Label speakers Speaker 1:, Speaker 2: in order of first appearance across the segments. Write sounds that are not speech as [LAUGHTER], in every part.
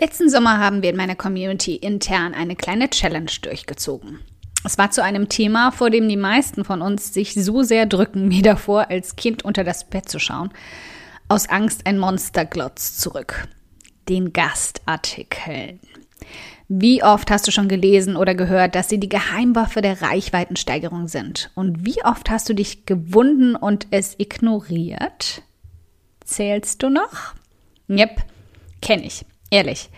Speaker 1: Letzten Sommer haben wir in meiner Community intern eine kleine Challenge durchgezogen. Es war zu einem Thema, vor dem die meisten von uns sich so sehr drücken wie davor, als Kind unter das Bett zu schauen. Aus Angst ein Monsterglotz zurück. Den Gastartikeln. Wie oft hast du schon gelesen oder gehört, dass sie die Geheimwaffe der Reichweitensteigerung sind? Und wie oft hast du dich gewunden und es ignoriert? Zählst du noch? Yep, kenne ich. Ehrlich.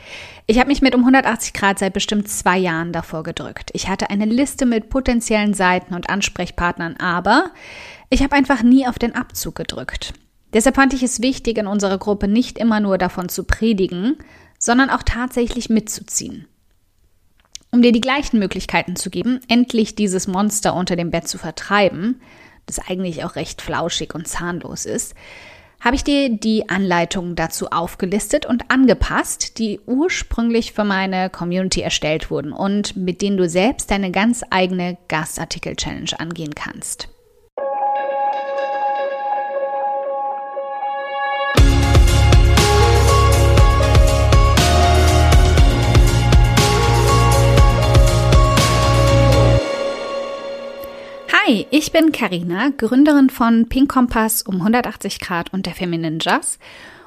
Speaker 1: Ich habe mich mit um 180 Grad seit bestimmt zwei Jahren davor gedrückt. Ich hatte eine Liste mit potenziellen Seiten und Ansprechpartnern, aber ich habe einfach nie auf den Abzug gedrückt. Deshalb fand ich es wichtig, in unserer Gruppe nicht immer nur davon zu predigen, sondern auch tatsächlich mitzuziehen. Um dir die gleichen Möglichkeiten zu geben, endlich dieses Monster unter dem Bett zu vertreiben, das eigentlich auch recht flauschig und zahnlos ist, habe ich dir die Anleitungen dazu aufgelistet und angepasst, die ursprünglich für meine Community erstellt wurden und mit denen du selbst deine ganz eigene Gastartikel-Challenge angehen kannst. Hi, ich bin Karina, Gründerin von Pink Kompass um 180 Grad und der Feminine Jazz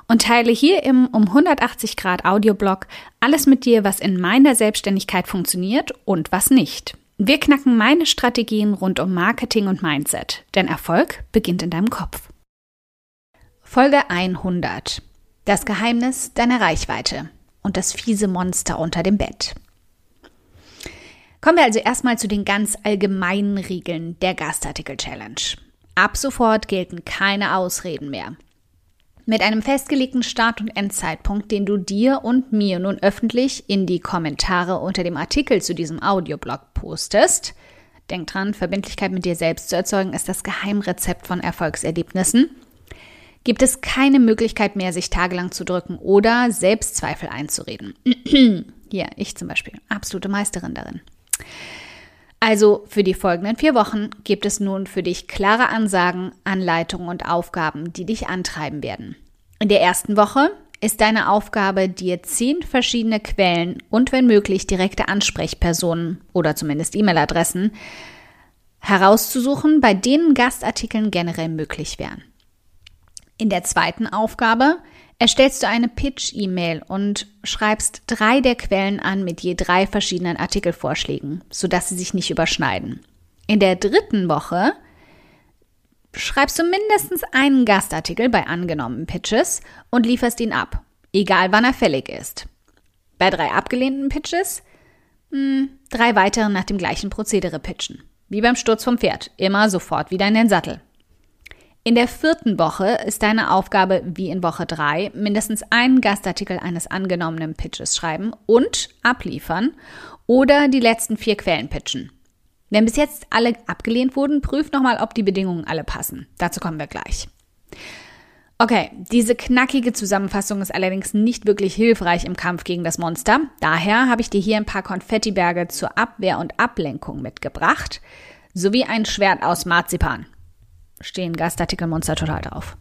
Speaker 1: und teile hier im um 180 Grad Audioblog alles mit dir, was in meiner Selbstständigkeit funktioniert und was nicht. Wir knacken meine Strategien rund um Marketing und Mindset, denn Erfolg beginnt in deinem Kopf. Folge 100. Das Geheimnis deiner Reichweite und das fiese Monster unter dem Bett. Kommen wir also erstmal zu den ganz allgemeinen Regeln der Gastartikel Challenge. Ab sofort gelten keine Ausreden mehr. Mit einem festgelegten Start- und Endzeitpunkt, den du dir und mir nun öffentlich in die Kommentare unter dem Artikel zu diesem Audioblog postest. Denk dran, Verbindlichkeit mit dir selbst zu erzeugen ist das Geheimrezept von Erfolgserlebnissen. Gibt es keine Möglichkeit mehr, sich tagelang zu drücken oder Selbstzweifel einzureden. [CLEARS THROAT] Hier, ich zum Beispiel, absolute Meisterin darin. Also für die folgenden vier Wochen gibt es nun für dich klare Ansagen, Anleitungen und Aufgaben, die dich antreiben werden. In der ersten Woche ist deine Aufgabe, dir zehn verschiedene Quellen und wenn möglich direkte Ansprechpersonen oder zumindest E-Mail-Adressen herauszusuchen, bei denen Gastartikeln generell möglich wären. In der zweiten Aufgabe erstellst du eine Pitch-E-Mail und schreibst drei der Quellen an mit je drei verschiedenen Artikelvorschlägen, sodass sie sich nicht überschneiden. In der dritten Woche schreibst du mindestens einen Gastartikel bei angenommenen Pitches und lieferst ihn ab, egal wann er fällig ist. Bei drei abgelehnten Pitches mh, hm, drei weitere nach dem gleichen Prozedere pitchen. Wie beim Sturz vom Pferd, immer sofort wieder in den Sattel. In der vierten Woche ist deine Aufgabe, wie in Woche drei, mindestens einen Gastartikel eines angenommenen Pitches schreiben und abliefern oder die letzten vier Quellen pitchen. Wenn bis jetzt alle abgelehnt wurden, prüf nochmal, ob die Bedingungen alle passen. Dazu kommen wir gleich. Okay, diese knackige Zusammenfassung ist allerdings nicht wirklich hilfreich im Kampf gegen das Monster. Daher habe ich dir hier ein paar Konfettiberge zur Abwehr und Ablenkung mitgebracht, sowie ein Schwert aus Marzipan stehen Gastartikelmonster total drauf.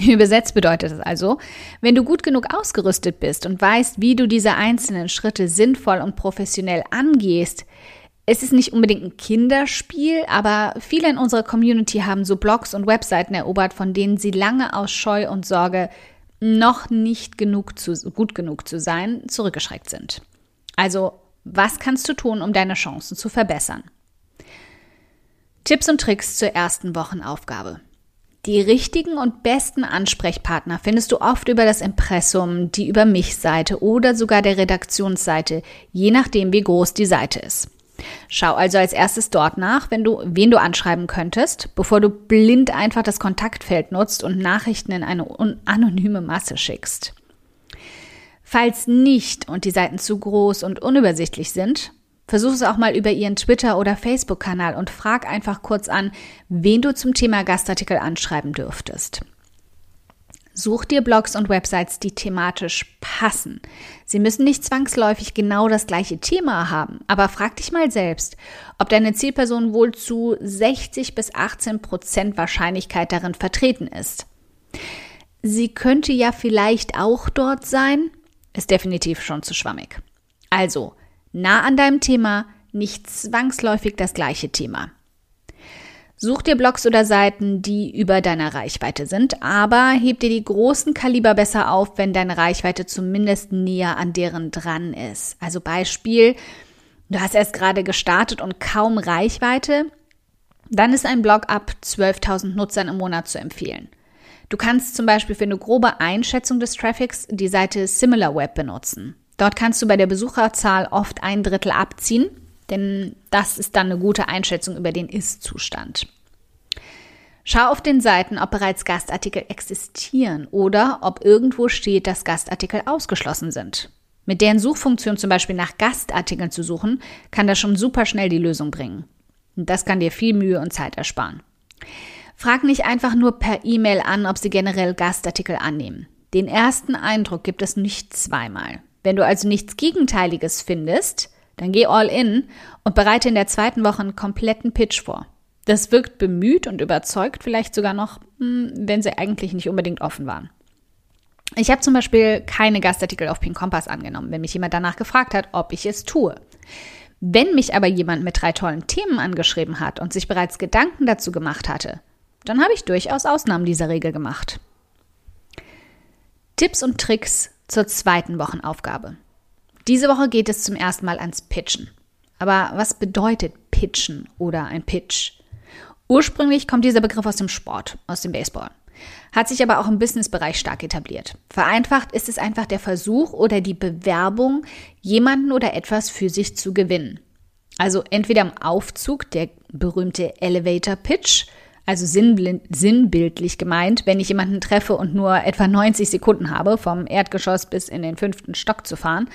Speaker 1: Übersetzt bedeutet es also, wenn du gut genug ausgerüstet bist und weißt, wie du diese einzelnen Schritte sinnvoll und professionell angehst, es ist nicht unbedingt ein Kinderspiel, aber viele in unserer Community haben so Blogs und Webseiten erobert, von denen sie lange aus Scheu und Sorge noch nicht genug zu, gut genug zu sein, zurückgeschreckt sind. Also, was kannst du tun, um deine Chancen zu verbessern? Tipps und Tricks zur ersten Wochenaufgabe. Die richtigen und besten Ansprechpartner findest du oft über das Impressum, die Über mich Seite oder sogar der Redaktionsseite, je nachdem wie groß die Seite ist. Schau also als erstes dort nach, wenn du, wen du anschreiben könntest, bevor du blind einfach das Kontaktfeld nutzt und Nachrichten in eine anonyme Masse schickst. Falls nicht und die Seiten zu groß und unübersichtlich sind, Versuch es auch mal über ihren Twitter- oder Facebook-Kanal und frag einfach kurz an, wen du zum Thema Gastartikel anschreiben dürftest. Such dir Blogs und Websites, die thematisch passen. Sie müssen nicht zwangsläufig genau das gleiche Thema haben, aber frag dich mal selbst, ob deine Zielperson wohl zu 60 bis 18 Prozent Wahrscheinlichkeit darin vertreten ist. Sie könnte ja vielleicht auch dort sein, ist definitiv schon zu schwammig. Also, nah an deinem Thema, nicht zwangsläufig das gleiche Thema. Such dir Blogs oder Seiten, die über deiner Reichweite sind, aber heb dir die großen Kaliber besser auf, wenn deine Reichweite zumindest näher an deren dran ist. Also Beispiel, du hast erst gerade gestartet und kaum Reichweite, dann ist ein Blog ab 12.000 Nutzern im Monat zu empfehlen. Du kannst zum Beispiel für eine grobe Einschätzung des Traffics die Seite SimilarWeb benutzen. Dort kannst du bei der Besucherzahl oft ein Drittel abziehen denn das ist dann eine gute Einschätzung über den Ist-Zustand. Schau auf den Seiten, ob bereits Gastartikel existieren oder ob irgendwo steht, dass Gastartikel ausgeschlossen sind. Mit deren Suchfunktion zum Beispiel nach Gastartikeln zu suchen, kann das schon super schnell die Lösung bringen. Und das kann dir viel Mühe und Zeit ersparen. Frag nicht einfach nur per E-Mail an, ob sie generell Gastartikel annehmen. Den ersten Eindruck gibt es nicht zweimal. Wenn du also nichts Gegenteiliges findest, dann geh all in und bereite in der zweiten Woche einen kompletten Pitch vor. Das wirkt bemüht und überzeugt vielleicht sogar noch, hm, wenn sie eigentlich nicht unbedingt offen waren. Ich habe zum Beispiel keine Gastartikel auf Pink Kompass angenommen, wenn mich jemand danach gefragt hat, ob ich es tue. Wenn mich aber jemand mit drei tollen Themen angeschrieben hat und sich bereits Gedanken dazu gemacht hatte, dann habe ich durchaus Ausnahmen dieser Regel gemacht. Tipps und Tricks zur zweiten Wochenaufgabe. Diese Woche geht es zum ersten Mal ans Pitchen. Aber was bedeutet Pitchen oder ein Pitch? Ursprünglich kommt dieser Begriff aus dem Sport, aus dem Baseball, hat sich aber auch im Businessbereich stark etabliert. Vereinfacht ist es einfach der Versuch oder die Bewerbung, jemanden oder etwas für sich zu gewinnen. Also entweder im Aufzug, der berühmte Elevator Pitch, also sinnbildlich gemeint, wenn ich jemanden treffe und nur etwa 90 Sekunden habe, vom Erdgeschoss bis in den fünften Stock zu fahren,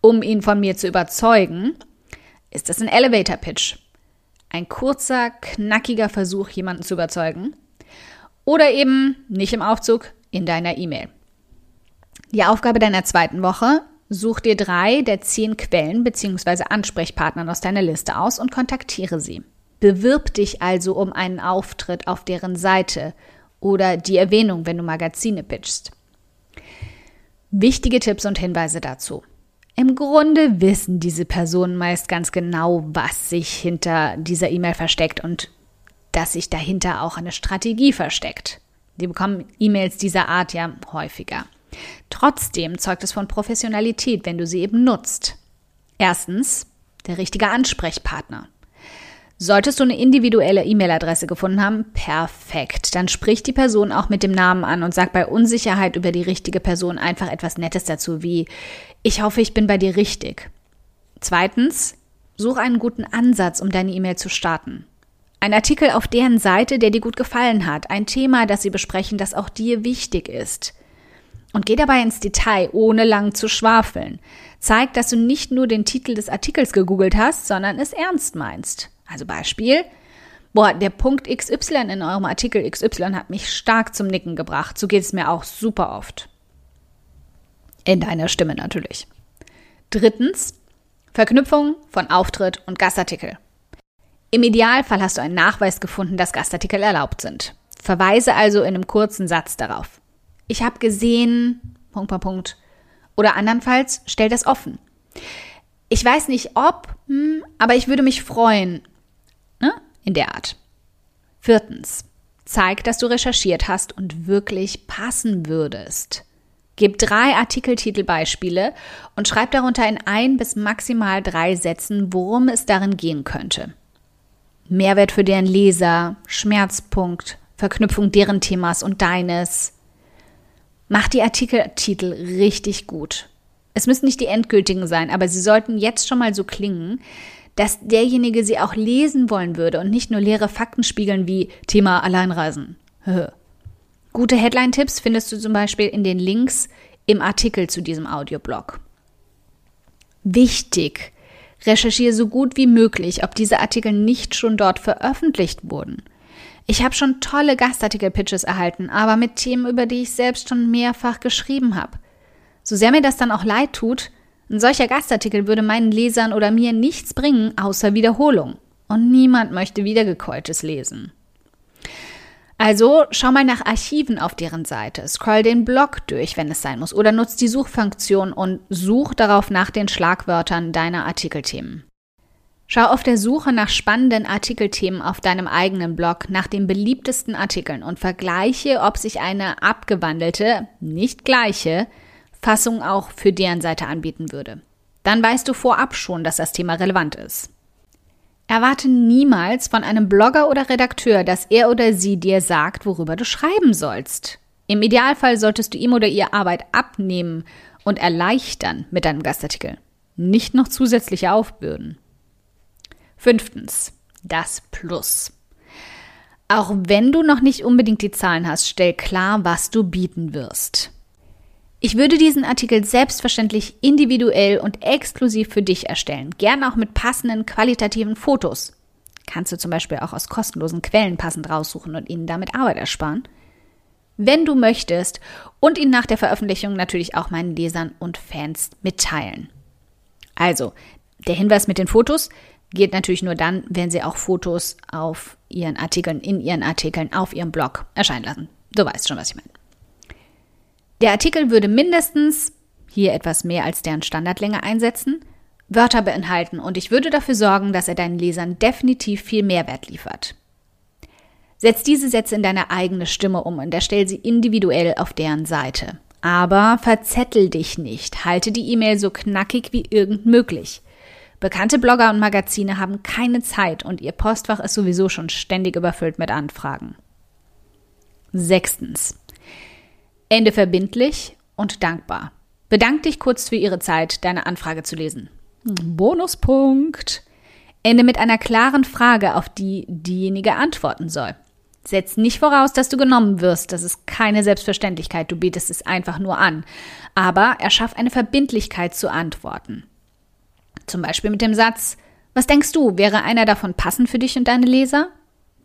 Speaker 1: um ihn von mir zu überzeugen, ist das ein Elevator Pitch. Ein kurzer, knackiger Versuch, jemanden zu überzeugen. Oder eben nicht im Aufzug, in deiner E-Mail. Die Aufgabe deiner zweiten Woche, such dir drei der zehn Quellen bzw. Ansprechpartner aus deiner Liste aus und kontaktiere sie. Bewirb dich also um einen Auftritt auf deren Seite oder die Erwähnung, wenn du Magazine pitchst. Wichtige Tipps und Hinweise dazu. Im Grunde wissen diese Personen meist ganz genau, was sich hinter dieser E-Mail versteckt und dass sich dahinter auch eine Strategie versteckt. Die bekommen E-Mails dieser Art ja häufiger. Trotzdem zeugt es von Professionalität, wenn du sie eben nutzt. Erstens, der richtige Ansprechpartner. Solltest du eine individuelle E-Mail-Adresse gefunden haben, perfekt. Dann sprich die Person auch mit dem Namen an und sag bei Unsicherheit über die richtige Person einfach etwas Nettes dazu, wie ich hoffe, ich bin bei dir richtig. Zweitens, such einen guten Ansatz, um deine E-Mail zu starten. Ein Artikel auf deren Seite, der dir gut gefallen hat, ein Thema, das sie besprechen, das auch dir wichtig ist. Und geh dabei ins Detail, ohne lang zu schwafeln. Zeig, dass du nicht nur den Titel des Artikels gegoogelt hast, sondern es ernst meinst. Also Beispiel, boah, der Punkt XY in eurem Artikel XY hat mich stark zum Nicken gebracht. So geht es mir auch super oft. In deiner Stimme natürlich. Drittens, Verknüpfung von Auftritt und Gastartikel. Im Idealfall hast du einen Nachweis gefunden, dass Gastartikel erlaubt sind. Verweise also in einem kurzen Satz darauf. Ich habe gesehen, Punkt, Punkt, Punkt. Oder andernfalls, stell das offen. Ich weiß nicht ob, hm, aber ich würde mich freuen? In der Art. Viertens. Zeig, dass du recherchiert hast und wirklich passen würdest. Gib drei Artikeltitelbeispiele und schreib darunter in ein bis maximal drei Sätzen, worum es darin gehen könnte. Mehrwert für deren Leser, Schmerzpunkt, Verknüpfung deren Themas und deines. Mach die Artikeltitel richtig gut. Es müssen nicht die endgültigen sein, aber sie sollten jetzt schon mal so klingen, dass derjenige sie auch lesen wollen würde und nicht nur leere Fakten spiegeln wie Thema Alleinreisen. Gute Headline-Tipps findest du zum Beispiel in den Links im Artikel zu diesem Audioblog. Wichtig, recherchiere so gut wie möglich, ob diese Artikel nicht schon dort veröffentlicht wurden. Ich habe schon tolle Gastartikel-Pitches erhalten, aber mit Themen, über die ich selbst schon mehrfach geschrieben habe. So sehr mir das dann auch leid tut, ein solcher Gastartikel würde meinen Lesern oder mir nichts bringen, außer Wiederholung. Und niemand möchte Wiedergekeultes lesen. Also schau mal nach Archiven auf deren Seite, scroll den Blog durch, wenn es sein muss, oder nutz die Suchfunktion und such darauf nach den Schlagwörtern deiner Artikelthemen. Schau auf der Suche nach spannenden Artikelthemen auf deinem eigenen Blog nach den beliebtesten Artikeln und vergleiche, ob sich eine abgewandelte, nicht gleiche Fassung auch für deren Seite anbieten würde. Dann weißt du vorab schon, dass das Thema relevant ist. Erwarte niemals von einem Blogger oder Redakteur, dass er oder sie dir sagt, worüber du schreiben sollst. Im Idealfall solltest du ihm oder ihr Arbeit abnehmen und erleichtern mit deinem Gastartikel, nicht noch zusätzliche aufbürden. Fünftens, das Plus. Auch wenn du noch nicht unbedingt die Zahlen hast, stell klar, was du bieten wirst. Ich würde diesen Artikel selbstverständlich individuell und exklusiv für dich erstellen, gern auch mit passenden qualitativen Fotos. Kannst du zum Beispiel auch aus kostenlosen Quellen passend raussuchen und ihnen damit Arbeit ersparen. Wenn du möchtest und ihn nach der Veröffentlichung natürlich auch meinen Lesern und Fans mitteilen. Also, der Hinweis mit den Fotos geht natürlich nur dann, wenn sie auch Fotos auf ihren Artikeln, in ihren Artikeln, auf ihrem Blog erscheinen lassen. Du weißt schon, was ich meine. Der Artikel würde mindestens, hier etwas mehr als deren Standardlänge einsetzen, Wörter beinhalten und ich würde dafür sorgen, dass er deinen Lesern definitiv viel Mehrwert liefert. Setz diese Sätze in deine eigene Stimme um und erstell sie individuell auf deren Seite. Aber verzettel dich nicht, halte die E-Mail so knackig wie irgend möglich. Bekannte Blogger und Magazine haben keine Zeit und ihr Postfach ist sowieso schon ständig überfüllt mit Anfragen. Sechstens. Ende verbindlich und dankbar. Bedank dich kurz für ihre Zeit, deine Anfrage zu lesen. Bonuspunkt. Ende mit einer klaren Frage, auf die diejenige antworten soll. Setz nicht voraus, dass du genommen wirst. Das ist keine Selbstverständlichkeit. Du bietest es einfach nur an. Aber erschaff eine Verbindlichkeit zu antworten. Zum Beispiel mit dem Satz, was denkst du, wäre einer davon passend für dich und deine Leser?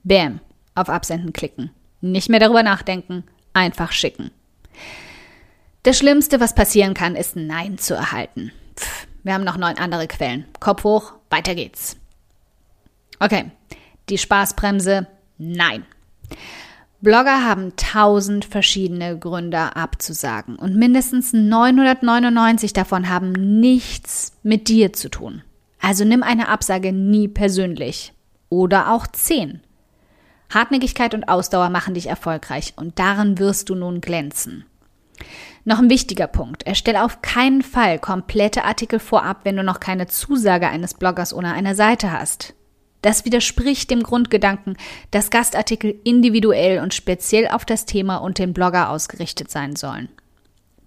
Speaker 1: Bäm, auf Absenden klicken. Nicht mehr darüber nachdenken, einfach schicken. Das Schlimmste, was passieren kann, ist Nein zu erhalten. Pff, wir haben noch neun andere Quellen. Kopf hoch, weiter geht's. Okay, die Spaßbremse, nein. Blogger haben tausend verschiedene Gründe abzusagen und mindestens 999 davon haben nichts mit dir zu tun. Also nimm eine Absage nie persönlich. Oder auch zehn. Hartnäckigkeit und Ausdauer machen dich erfolgreich und darin wirst du nun glänzen. Noch ein wichtiger Punkt. Erstelle auf keinen Fall komplette Artikel vorab, wenn du noch keine Zusage eines Bloggers oder einer Seite hast. Das widerspricht dem Grundgedanken, dass Gastartikel individuell und speziell auf das Thema und den Blogger ausgerichtet sein sollen.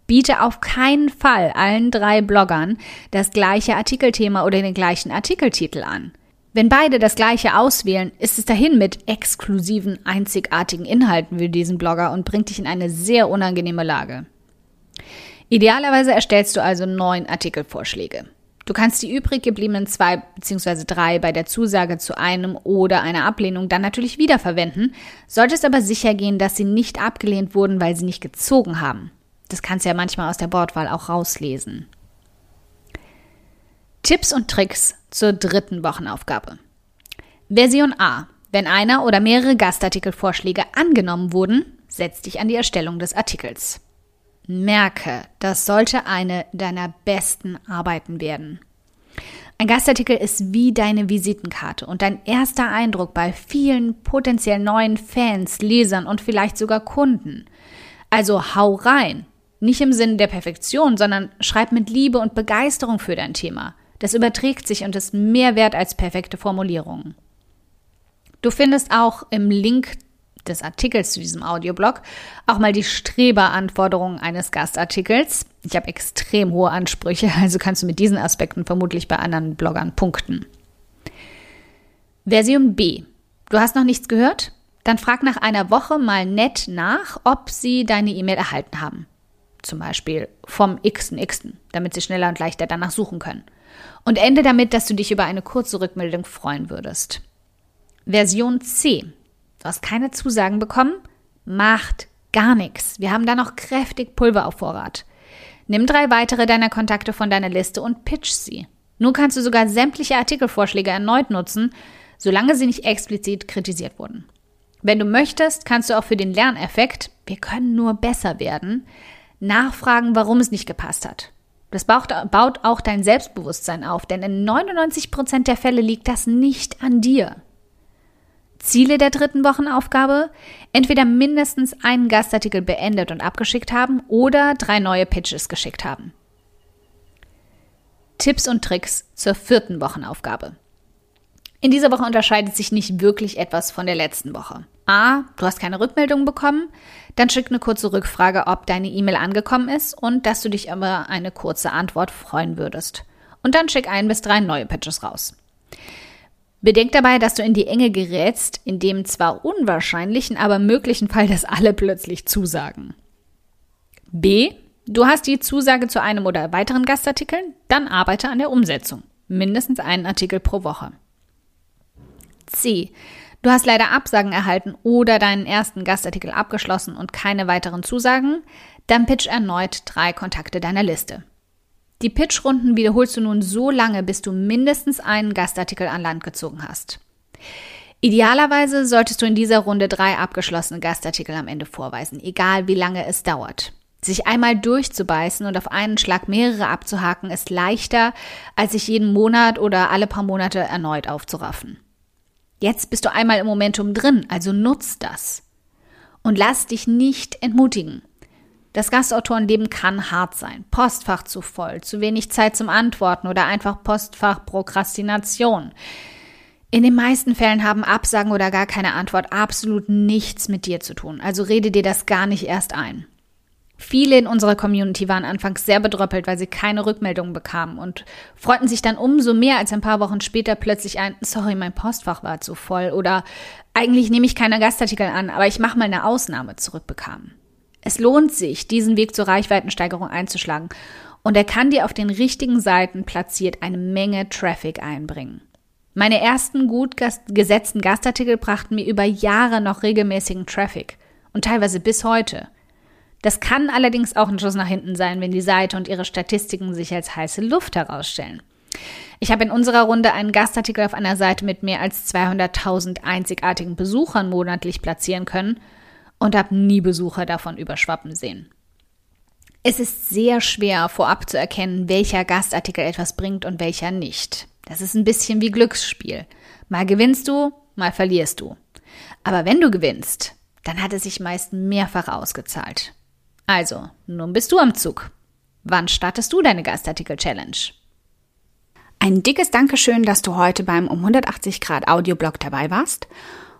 Speaker 1: Biete auf keinen Fall allen drei Bloggern das gleiche Artikelthema oder den gleichen Artikeltitel an. Wenn beide das gleiche auswählen, ist es dahin mit exklusiven, einzigartigen Inhalten für diesen Blogger und bringt dich in eine sehr unangenehme Lage. Idealerweise erstellst du also neun Artikelvorschläge. Du kannst die übrig gebliebenen zwei bzw. drei bei der Zusage zu einem oder einer Ablehnung dann natürlich wiederverwenden, solltest aber sicher gehen, dass sie nicht abgelehnt wurden, weil sie nicht gezogen haben. Das kannst du ja manchmal aus der Bordwahl auch rauslesen. Tipps und Tricks zur dritten Wochenaufgabe. Version A. Wenn einer oder mehrere Gastartikelvorschläge angenommen wurden, setz dich an die Erstellung des Artikels. Merke, das sollte eine deiner besten Arbeiten werden. Ein Gastartikel ist wie deine Visitenkarte und dein erster Eindruck bei vielen potenziell neuen Fans, Lesern und vielleicht sogar Kunden. Also hau rein. Nicht im Sinne der Perfektion, sondern schreib mit Liebe und Begeisterung für dein Thema. Das überträgt sich und ist mehr wert als perfekte Formulierungen. Du findest auch im Link des Artikels zu diesem Audioblog auch mal die Streberanforderungen eines Gastartikels. Ich habe extrem hohe Ansprüche, [LAUGHS] also kannst du mit diesen Aspekten vermutlich bei anderen Bloggern punkten. Version B. Du hast noch nichts gehört? Dann frag nach einer Woche mal nett nach, ob sie deine E-Mail erhalten haben. Zum Beispiel vom xx, damit sie schneller und leichter danach suchen können. Und ende damit, dass du dich über eine kurze Rückmeldung freuen würdest. Version C. Du hast keine Zusagen bekommen? Macht gar nichts. Wir haben da noch kräftig Pulver auf Vorrat. Nimm drei weitere deiner Kontakte von deiner Liste und pitch sie. Nun kannst du sogar sämtliche Artikelvorschläge erneut nutzen, solange sie nicht explizit kritisiert wurden. Wenn du möchtest, kannst du auch für den Lerneffekt, wir können nur besser werden, nachfragen, warum es nicht gepasst hat. Das baut, auch dein Selbstbewusstsein auf, denn in 99 Prozent der Fälle liegt das nicht an dir. Ziele der dritten Wochenaufgabe? Entweder mindestens einen Gastartikel beendet und abgeschickt haben oder drei neue Pitches geschickt haben. Tipps und Tricks zur vierten Wochenaufgabe. In dieser Woche unterscheidet sich nicht wirklich etwas von der letzten Woche. A, du hast keine Rückmeldung bekommen, dann schick eine kurze Rückfrage, ob deine E-Mail angekommen ist und dass du dich über eine kurze Antwort freuen würdest. Und dann schick ein bis drei neue Pitches raus. Bedenk dabei, dass du in die Enge gerätst, in dem zwar unwahrscheinlichen, aber möglichen Fall, dass alle plötzlich zusagen. B. Du hast die Zusage zu einem oder weiteren Gastartikeln, dann arbeite an der Umsetzung. Mindestens einen Artikel pro Woche. C. Du hast leider Absagen erhalten oder deinen ersten Gastartikel abgeschlossen und keine weiteren Zusagen, dann pitch erneut drei Kontakte deiner Liste. Die Pitchrunden wiederholst du nun so lange, bis du mindestens einen Gastartikel an Land gezogen hast. Idealerweise solltest du in dieser Runde drei abgeschlossene Gastartikel am Ende vorweisen, egal wie lange es dauert. Sich einmal durchzubeißen und auf einen Schlag mehrere abzuhaken, ist leichter, als sich jeden Monat oder alle paar Monate erneut aufzuraffen. Jetzt bist du einmal im Momentum drin, also nutz das. Und lass dich nicht entmutigen. Das Gastautorenleben kann hart sein. Postfach zu voll, zu wenig Zeit zum Antworten oder einfach Postfach-Prokrastination. In den meisten Fällen haben Absagen oder gar keine Antwort absolut nichts mit dir zu tun. Also rede dir das gar nicht erst ein. Viele in unserer Community waren anfangs sehr bedröppelt, weil sie keine Rückmeldungen bekamen und freuten sich dann umso mehr, als ein paar Wochen später plötzlich ein, sorry, mein Postfach war zu voll oder eigentlich nehme ich keine Gastartikel an, aber ich mache mal eine Ausnahme zurückbekamen. Es lohnt sich, diesen Weg zur Reichweitensteigerung einzuschlagen und er kann dir auf den richtigen Seiten platziert eine Menge Traffic einbringen. Meine ersten gut gesetzten Gastartikel brachten mir über Jahre noch regelmäßigen Traffic und teilweise bis heute. Das kann allerdings auch ein Schuss nach hinten sein, wenn die Seite und ihre Statistiken sich als heiße Luft herausstellen. Ich habe in unserer Runde einen Gastartikel auf einer Seite mit mehr als 200.000 einzigartigen Besuchern monatlich platzieren können und habe nie Besucher davon überschwappen sehen. Es ist sehr schwer vorab zu erkennen, welcher Gastartikel etwas bringt und welcher nicht. Das ist ein bisschen wie Glücksspiel. Mal gewinnst du, mal verlierst du. Aber wenn du gewinnst, dann hat es sich meist mehrfach ausgezahlt. Also, nun bist du am Zug. Wann startest du deine Gastartikel-Challenge? Ein dickes Dankeschön, dass du heute beim um 180 Grad Audioblog dabei warst